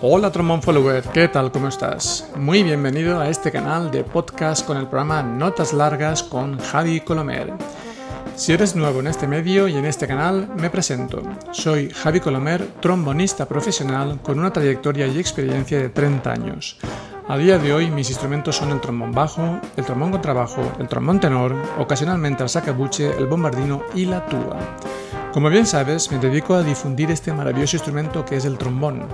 Hola trombón follower, ¿qué tal? ¿Cómo estás? Muy bienvenido a este canal de podcast con el programa Notas Largas con Javi Colomer. Si eres nuevo en este medio y en este canal, me presento. Soy Javi Colomer, trombonista profesional con una trayectoria y experiencia de 30 años. A día de hoy mis instrumentos son el trombón bajo, el trombón contrabajo, el trombón tenor, ocasionalmente el sacabuche, el bombardino y la tuba. Como bien sabes, me dedico a difundir este maravilloso instrumento que es el trombón.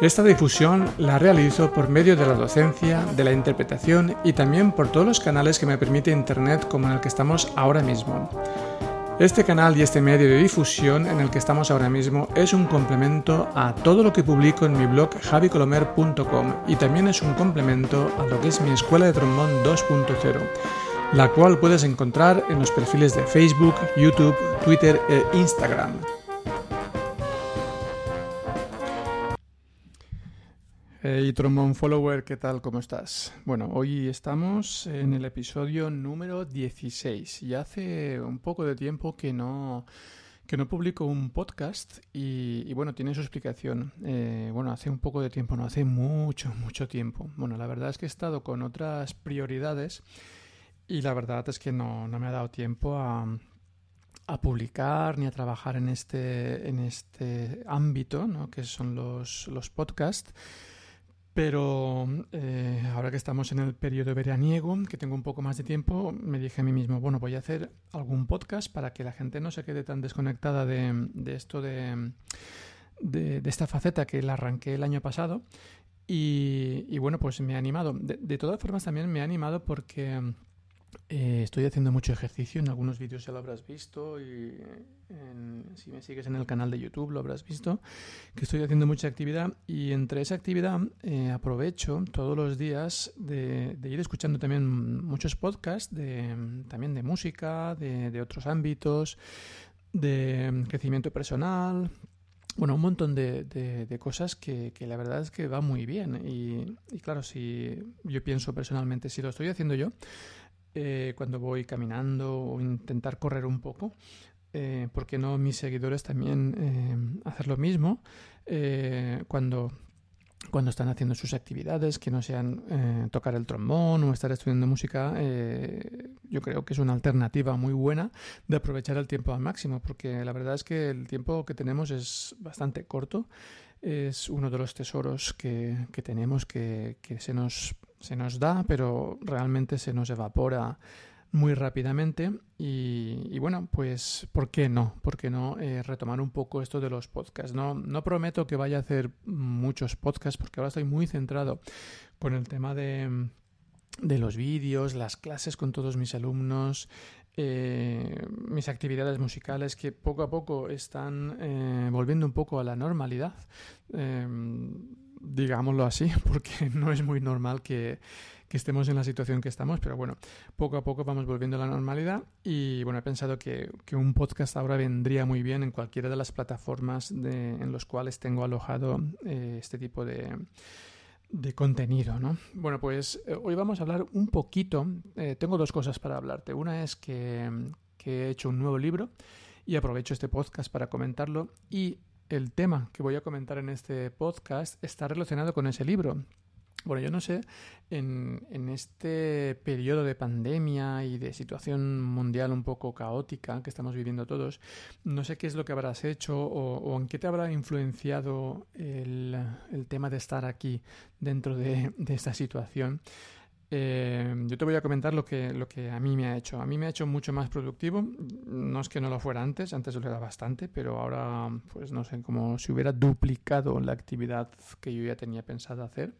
Esta difusión la realizo por medio de la docencia, de la interpretación y también por todos los canales que me permite Internet como en el que estamos ahora mismo. Este canal y este medio de difusión en el que estamos ahora mismo es un complemento a todo lo que publico en mi blog javicolomer.com y también es un complemento a lo que es mi escuela de trombón 2.0, la cual puedes encontrar en los perfiles de Facebook, YouTube, Twitter e Instagram. Hey Trombone Follower, ¿qué tal? ¿Cómo estás? Bueno, hoy estamos en el episodio número 16 y hace un poco de tiempo que no, que no publico un podcast y, bueno, tiene su explicación. Eh, bueno, hace un poco de tiempo, no, hace mucho, mucho tiempo. Bueno, la verdad es que he estado con otras prioridades y la verdad es que no, no me ha dado tiempo a, a publicar ni a trabajar en este, en este ámbito, ¿no? que son los, los podcasts. Pero eh, ahora que estamos en el periodo veraniego, que tengo un poco más de tiempo, me dije a mí mismo, bueno, voy a hacer algún podcast para que la gente no se quede tan desconectada de, esto de, de, esta faceta que la arranqué el año pasado. Y, bueno, pues me ha animado. de todas formas, también me ha animado porque eh, estoy haciendo mucho ejercicio, en algunos vídeos ya lo habrás visto y si me sigues en el canal de YouTube lo habrás visto, que estoy haciendo mucha actividad y entre esa actividad eh, aprovecho todos los días de, ir escuchando también muchos podcasts, de, también de música, de, otros ámbitos, de crecimiento personal, bueno, un montón de, cosas que, la verdad es que va muy bien. Y, y, claro, si yo pienso personalmente, si lo estoy haciendo yo, eh, cuando voy caminando o intentar correr un poco. Eh, ¿Por qué no mis seguidores también eh, hacer lo mismo cuando, cuando están haciendo sus actividades, que no sean tocar el trombón o estar estudiando música? yo creo que es una alternativa muy buena de aprovechar el tiempo al máximo, porque la verdad es que el tiempo que tenemos es bastante corto es uno de los tesoros que, que tenemos que, que, se nos se nos da, pero realmente se nos evapora muy rápidamente y, bueno, pues ¿por qué no? ¿Por qué no eh, retomar un poco esto de los podcasts? No, no prometo que vaya a hacer muchos podcasts porque ahora estoy muy centrado con el tema de, de los vídeos, las clases con todos mis alumnos, eh, mis actividades musicales que poco a poco están eh, volviendo un poco a la normalidad digámoslo así, porque no es muy normal que, estemos en la situación que estamos, pero bueno, poco a poco vamos volviendo a la normalidad y bueno, he pensado que, un podcast ahora vendría muy bien en cualquiera de las plataformas en los cuales tengo alojado eh, este tipo de, de contenido, ¿no? Bueno, pues eh, hoy vamos a hablar un poquito, eh, tengo dos cosas para hablarte. Una es que, que he hecho un nuevo libro y aprovecho este podcast para comentarlo y el tema que voy a comentar en este podcast está relacionado con ese libro. Bueno, yo no sé, en, en, este periodo de pandemia y de situación mundial un poco caótica que estamos viviendo todos, no sé qué es lo que habrás hecho o, en qué te habrá influenciado el, el, tema de estar aquí dentro de, de esta situación. Eh, yo te voy a comentar lo que, lo que a mí me ha hecho. A mí me ha hecho mucho más productivo. No es que no lo fuera antes, antes lo era bastante, pero ahora, pues no sé, como si hubiera duplicado la actividad que yo ya tenía pensado hacer.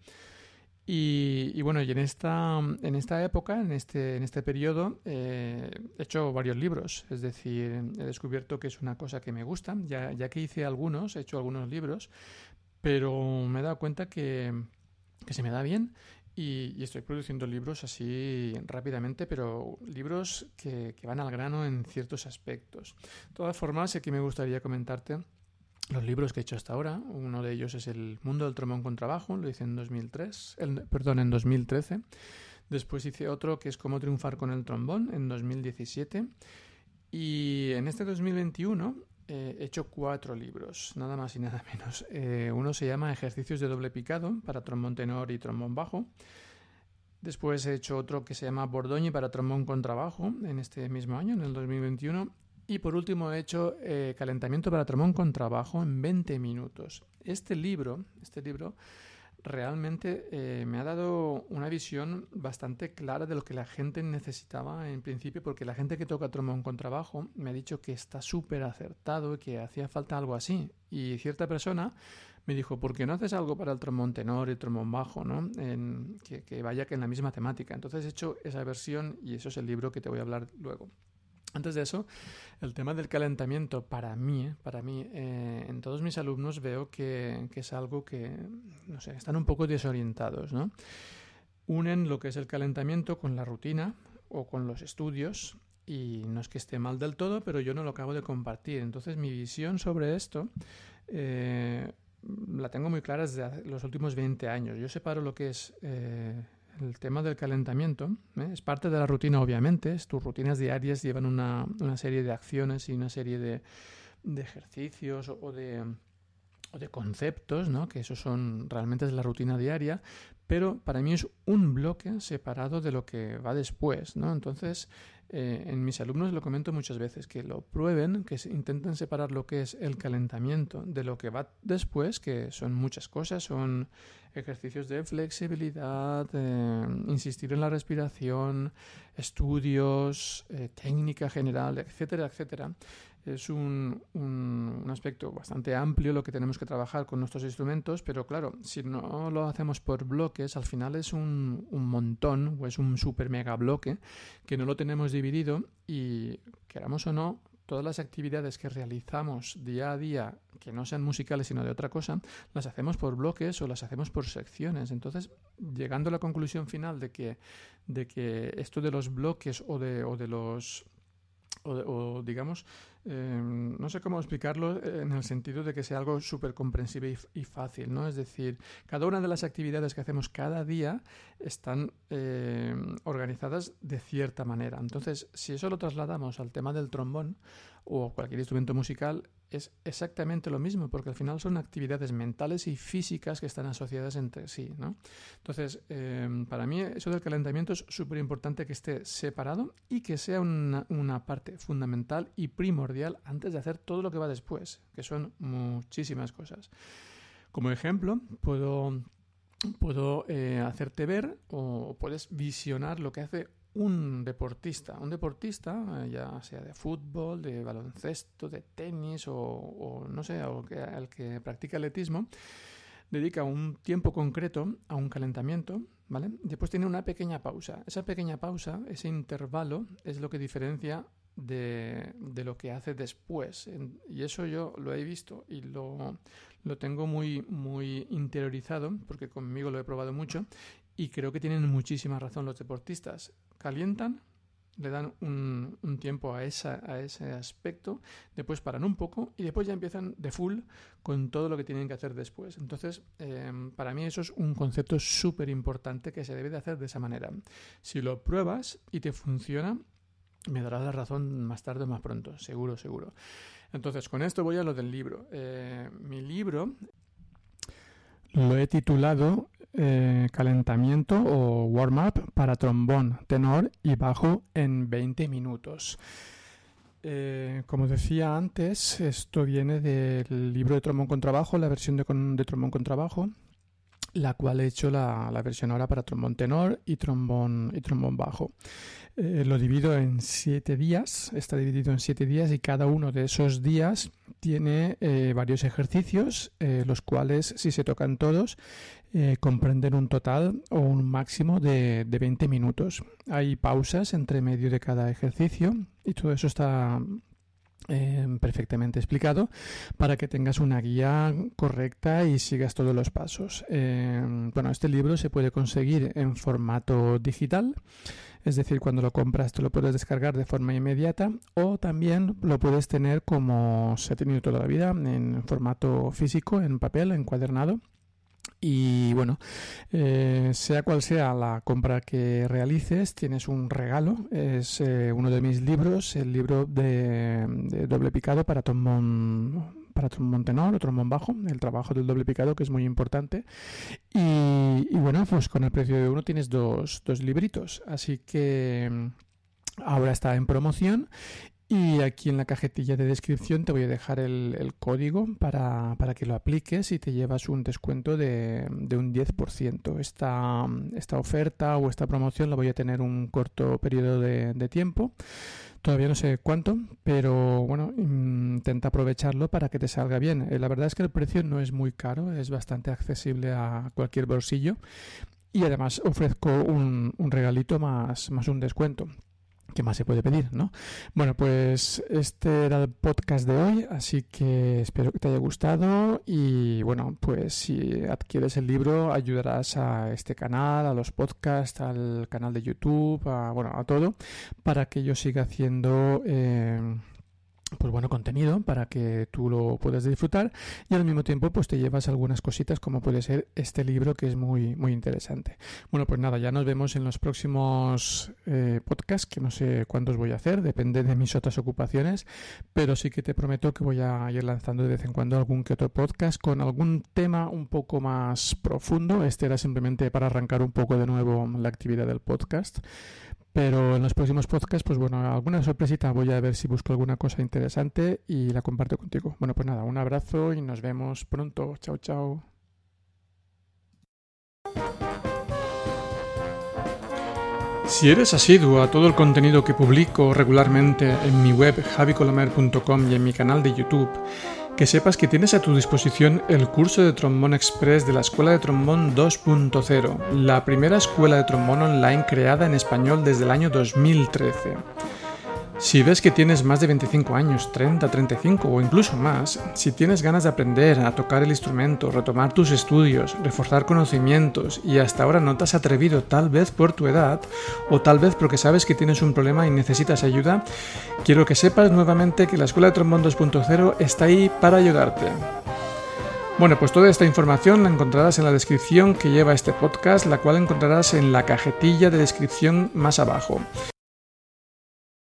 Y, bueno, y en esta, en esta época, en este, en este periodo, eh, he hecho varios libros. Es decir, he descubierto que es una cosa que me gusta. Ya, ya que hice algunos, he hecho algunos libros, pero me he dado cuenta que, que se me da bien y, estoy produciendo libros así rápidamente, pero libros que, van al grano en ciertos aspectos. De todas formas, aquí me gustaría comentarte los libros que he hecho hasta ahora. Uno de ellos es El mundo del trombón con trabajo, lo hice en 2003, perdón, en 2013. Después hice otro que es Cómo triunfar con el trombón en 2017. Y en este 2021 he hecho cuatro libros, nada más y nada menos. uno se llama Ejercicios de doble picado para trombón tenor y trombón bajo. Después he hecho otro que se llama Bordoñi para trombón con trabajo en este mismo año, en el 2021. Y por último he hecho eh, Calentamiento para trombón con trabajo en 20 minutos. Este libro, este libro realmente eh, me ha dado una visión bastante clara de lo que la gente necesitaba en principio, porque la gente que toca trombón con trabajo me ha dicho que está súper acertado y que hacía falta algo así. Y cierta persona me dijo, ¿por qué no haces algo para el trombón tenor y el trombón bajo, ¿no? En, que, vaya que en la misma temática. Entonces he hecho esa versión y eso es el libro que te voy a hablar luego. Antes de eso, el tema del calentamiento para mí, ¿eh? para mí, eh, en todos mis alumnos veo que, que, es algo que, no sé, están un poco desorientados, ¿no? Unen lo que es el calentamiento con la rutina o con los estudios y no es que esté mal del todo, pero yo no lo acabo de compartir. Entonces mi visión sobre esto eh, la tengo muy clara desde los últimos 20 años. Yo separo lo que es eh, el tema del calentamiento. ¿eh? Es parte de la rutina, obviamente. Tus rutinas diarias llevan una, una serie de acciones y una serie de, de ejercicios o de, o de conceptos, ¿no? que eso son realmente es la rutina diaria, pero para mí es un bloque separado de lo que va después. ¿no? Entonces, eh, en mis alumnos lo comento muchas veces, que lo prueben, que intenten separar lo que es el calentamiento de lo que va después, que son muchas cosas, son ejercicios de flexibilidad, eh, insistir en la respiración, estudios, eh, técnica general, etcétera, etcétera. Es un, un, aspecto bastante amplio lo que tenemos que trabajar con nuestros instrumentos, pero claro, si no lo hacemos por bloques, al final es un, un montón o es un super mega bloque que no lo tenemos dividido y queramos o no, todas las actividades que realizamos día a día, que no sean musicales sino de otra cosa, las hacemos por bloques o las hacemos por secciones. Entonces, llegando a la conclusión final de que, de que esto de los bloques o de, o de los o, digamos, em, no sé cómo explicarlo en el sentido de que sea algo súper comprensible y, fácil, ¿no? Es decir, cada una de las actividades que hacemos cada día están em, organizadas de cierta manera. Entonces, si eso lo trasladamos al tema del trombón o cualquier instrumento musical, es exactamente lo mismo, porque al final son actividades mentales y físicas que están asociadas entre sí. ¿no? Entonces, em, para mí eso del calentamiento es súper importante que esté separado y que sea una, una, parte fundamental y primordial antes de hacer todo lo que va después, que son muchísimas cosas. Como ejemplo, puedo, puedo eh, hacerte ver o puedes visionar lo que hace un deportista, un deportista, eh, ya sea de fútbol, de baloncesto, de tenis o, no sé, o que, al que practica atletismo, dedica un tiempo concreto a un calentamiento, ¿vale? Después tiene una pequeña pausa. Esa pequeña pausa, ese intervalo, es lo que diferencia de, de lo que hace después. y eso yo lo he visto y lo, lo tengo muy, muy interiorizado, porque conmigo lo he probado mucho, y creo que tienen muchísima razón los deportistas calientan, le dan un, tiempo a, esa, a ese aspecto, después paran un poco y después ya empiezan de full con todo lo que tienen que hacer después. Entonces, em, para mí eso es un concepto súper importante que se debe de hacer de esa manera. Si lo pruebas y te funciona, me darás la razón más tarde o más pronto, seguro, seguro. Entonces, con esto voy a lo del libro. Eh, mi libro lo he titulado eh, calentamiento o warm-up para trombón, tenor y bajo en 20 minutos. Eh, como decía antes, esto viene del libro de trombón con trabajo, la versión de, de trombón con trabajo, la cual he hecho la, la, versión ahora para trombón tenor y trombón, y trombón bajo. Eh, lo divido en siete días, está dividido en siete días y cada uno de esos días tiene eh, varios ejercicios, eh, los cuales, si se tocan todos, comprenden un total o un máximo de, de 20 minutos. Hay pausas entre medio de cada ejercicio y todo eso está perfectamente explicado para que tengas una guía correcta y sigas todos los pasos. bueno, este libro se puede conseguir en formato digital es decir, cuando lo compras te lo puedes descargar de forma inmediata o también lo puedes tener como se ha tenido toda la vida en formato físico, en papel, encuadernado Y bueno, eh, sea cual sea la compra que realices, tienes un regalo. Es eh, uno de mis libros, el libro de, doble picado para trombón para trombón tenor o trombón bajo, el trabajo del doble picado que es muy importante. Y, y bueno, pues con el precio de uno tienes dos, dos libritos. Así que mm, ahora está en promoción y aquí en la cajetilla de descripción te voy a dejar el, código para, que lo apliques y te llevas un descuento de, un 10%. Esta, esta oferta o esta promoción la voy a tener un corto periodo de, tiempo. Todavía no sé cuánto, pero bueno, intenta aprovecharlo para que te salga bien. Eh, la verdad es que el precio no es muy caro, es bastante accesible a cualquier bolsillo y además ofrezco un, un regalito más, más un descuento. ¿Qué más se puede pedir, no? Bueno, pues este era el podcast de hoy, así que espero que te haya gustado y bueno, pues si adquieres el libro ayudarás a este canal, a los podcasts, al canal de YouTube, a, bueno, a todo, para que yo siga haciendo... Eh, pues bueno contenido para que tú lo puedas disfrutar y al mismo tiempo pues te llevas algunas cositas como puede ser este libro que es muy muy interesante. Bueno pues nada ya nos vemos en los próximos eh, podcasts que no sé cuántos voy a hacer depende de mis otras ocupaciones pero sí que te prometo que voy a ir lanzando de vez en cuando algún que otro podcast con algún tema un poco más profundo. Este era simplemente para arrancar un poco de nuevo la actividad del podcast pero en los próximos podcasts, pues bueno, alguna sorpresita voy a ver si busco alguna cosa interesante y la comparto contigo. Bueno, pues nada, un abrazo y nos vemos pronto. Chao, chao. Si eres asiduo a todo el contenido que publico regularmente en mi web javicolomer.com y en mi canal de YouTube, que sepas que tienes a tu disposición el curso de trombón express de la Escuela de Trombón 2.0, la primera escuela de trombón online creada en español desde el año 2013. Si ves que tienes más de 25 años, 30, 35 o incluso más, si tienes ganas de aprender a tocar el instrumento, retomar tus estudios, reforzar conocimientos y hasta ahora no te has atrevido tal vez por tu edad o tal vez porque sabes que tienes un problema y necesitas ayuda, quiero que sepas nuevamente que la Escuela de Trombón 2.0 está ahí para ayudarte. Bueno, pues toda esta información la encontrarás en la descripción que lleva este podcast, la cual encontrarás en la cajetilla de descripción más abajo.